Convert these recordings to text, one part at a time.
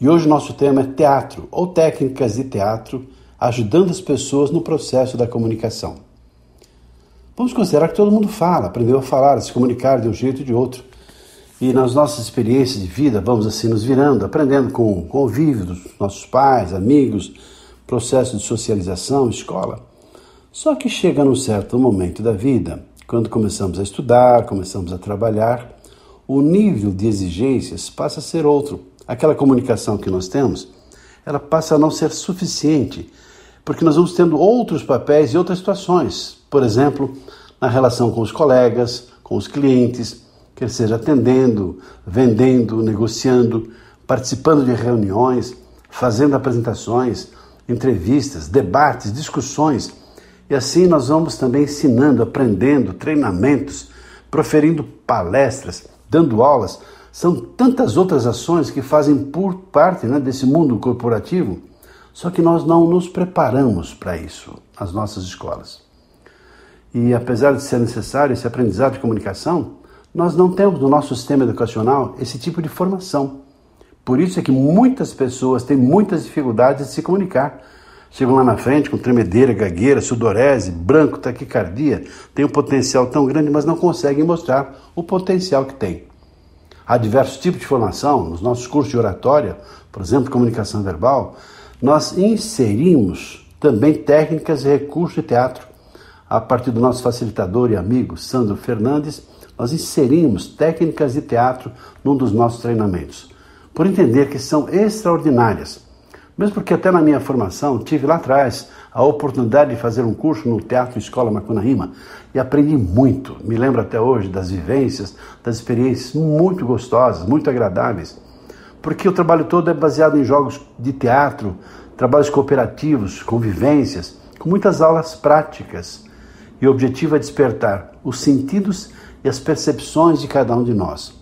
E hoje nosso tema é teatro ou técnicas de teatro ajudando as pessoas no processo da comunicação. Vamos considerar que todo mundo fala, aprendeu a falar, a se comunicar de um jeito ou de outro. E nas nossas experiências de vida, vamos assim nos virando, aprendendo com o convívio dos nossos pais, amigos, processo de socialização, escola. Só que chega num certo momento da vida, quando começamos a estudar, começamos a trabalhar, o nível de exigências passa a ser outro aquela comunicação que nós temos, ela passa a não ser suficiente, porque nós vamos tendo outros papéis e outras situações. Por exemplo, na relação com os colegas, com os clientes, quer seja atendendo, vendendo, negociando, participando de reuniões, fazendo apresentações, entrevistas, debates, discussões. E assim nós vamos também ensinando, aprendendo, treinamentos, proferindo palestras, dando aulas são tantas outras ações que fazem por parte né, desse mundo corporativo, só que nós não nos preparamos para isso nas nossas escolas. E apesar de ser necessário esse aprendizado de comunicação, nós não temos no nosso sistema educacional esse tipo de formação. Por isso é que muitas pessoas têm muitas dificuldades de se comunicar. Chegam lá na frente com tremedeira, gagueira, sudorese, branco, taquicardia, tem um potencial tão grande, mas não conseguem mostrar o potencial que tem. Há diversos tipos de formação. Nos nossos cursos de oratória, por exemplo, comunicação verbal, nós inserimos também técnicas e recursos de teatro. A partir do nosso facilitador e amigo Sandro Fernandes, nós inserimos técnicas de teatro num dos nossos treinamentos, por entender que são extraordinárias. Mesmo porque até na minha formação tive lá atrás a oportunidade de fazer um curso no Teatro Escola Macunaíma e aprendi muito. Me lembro até hoje das vivências, das experiências muito gostosas, muito agradáveis, porque o trabalho todo é baseado em jogos de teatro, trabalhos cooperativos, convivências, com muitas aulas práticas. E o objetivo é despertar os sentidos e as percepções de cada um de nós.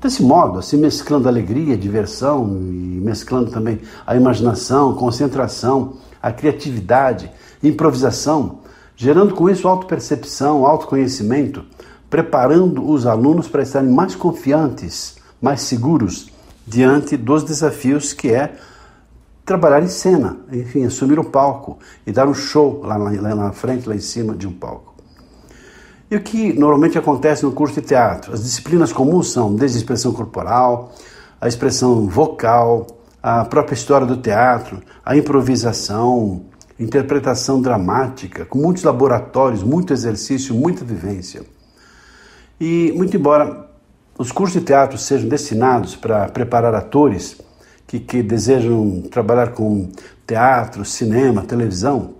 Desse modo, assim mesclando alegria, diversão e mesclando também a imaginação, concentração, a criatividade, improvisação, gerando com isso autopercepção, autoconhecimento, preparando os alunos para estarem mais confiantes, mais seguros diante dos desafios que é trabalhar em cena, enfim, assumir o palco e dar um show lá, lá, lá na frente, lá em cima de um palco. E o que normalmente acontece no curso de teatro? As disciplinas comuns são desde a expressão corporal, a expressão vocal, a própria história do teatro, a improvisação, interpretação dramática, com muitos laboratórios, muito exercício, muita vivência. E, muito embora os cursos de teatro sejam destinados para preparar atores que, que desejam trabalhar com teatro, cinema, televisão,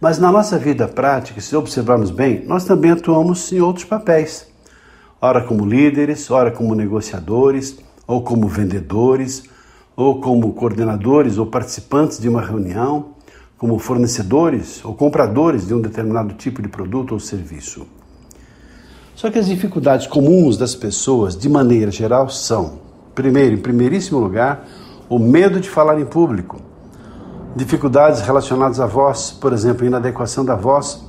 mas na nossa vida prática, se observarmos bem, nós também atuamos em outros papéis. Ora como líderes, ora como negociadores, ou como vendedores, ou como coordenadores ou participantes de uma reunião, como fornecedores ou compradores de um determinado tipo de produto ou serviço. Só que as dificuldades comuns das pessoas, de maneira geral, são, primeiro, em primeiríssimo lugar, o medo de falar em público, dificuldades relacionadas à voz, por exemplo, inadequação da voz,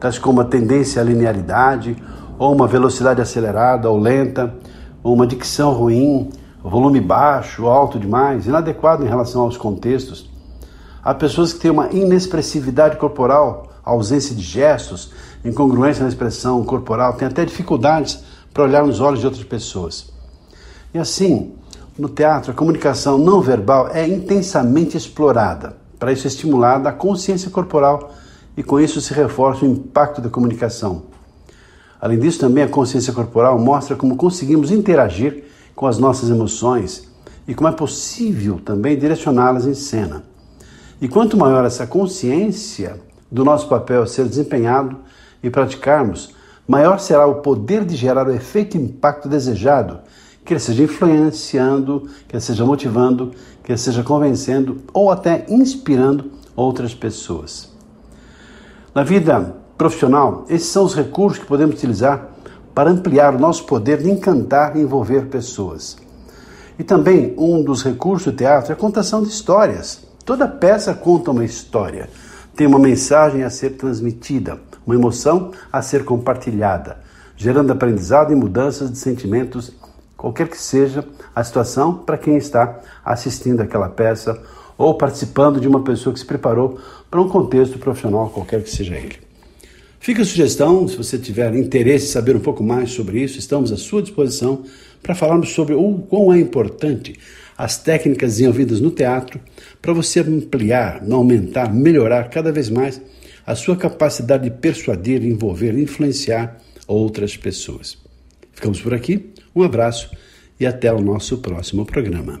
tais como a tendência à linearidade, ou uma velocidade acelerada ou lenta, ou uma dicção ruim, volume baixo, alto demais, inadequado em relação aos contextos. Há pessoas que têm uma inexpressividade corporal, ausência de gestos, incongruência na expressão corporal, têm até dificuldades para olhar nos olhos de outras pessoas. E assim, no teatro, a comunicação não verbal é intensamente explorada. Para isso é estimulada a consciência corporal e com isso se reforça o impacto da comunicação. Além disso, também a consciência corporal mostra como conseguimos interagir com as nossas emoções e como é possível também direcioná-las em cena. E quanto maior essa consciência do nosso papel ser desempenhado e praticarmos, maior será o poder de gerar o efeito e impacto desejado, que ele seja influenciando, que ele seja motivando, que ele seja convencendo ou até inspirando outras pessoas. Na vida profissional, esses são os recursos que podemos utilizar para ampliar o nosso poder de encantar e envolver pessoas. E também um dos recursos do teatro é a contação de histórias. Toda peça conta uma história, tem uma mensagem a ser transmitida, uma emoção a ser compartilhada, gerando aprendizado e mudanças de sentimentos, qualquer que seja a situação para quem está assistindo aquela peça ou participando de uma pessoa que se preparou para um contexto profissional, qualquer que seja ele. Fica a sugestão, se você tiver interesse em saber um pouco mais sobre isso, estamos à sua disposição para falarmos sobre o quão é importante as técnicas desenvolvidas no teatro para você ampliar, aumentar, melhorar cada vez mais a sua capacidade de persuadir, envolver, influenciar outras pessoas. Ficamos por aqui, um abraço e até o nosso próximo programa.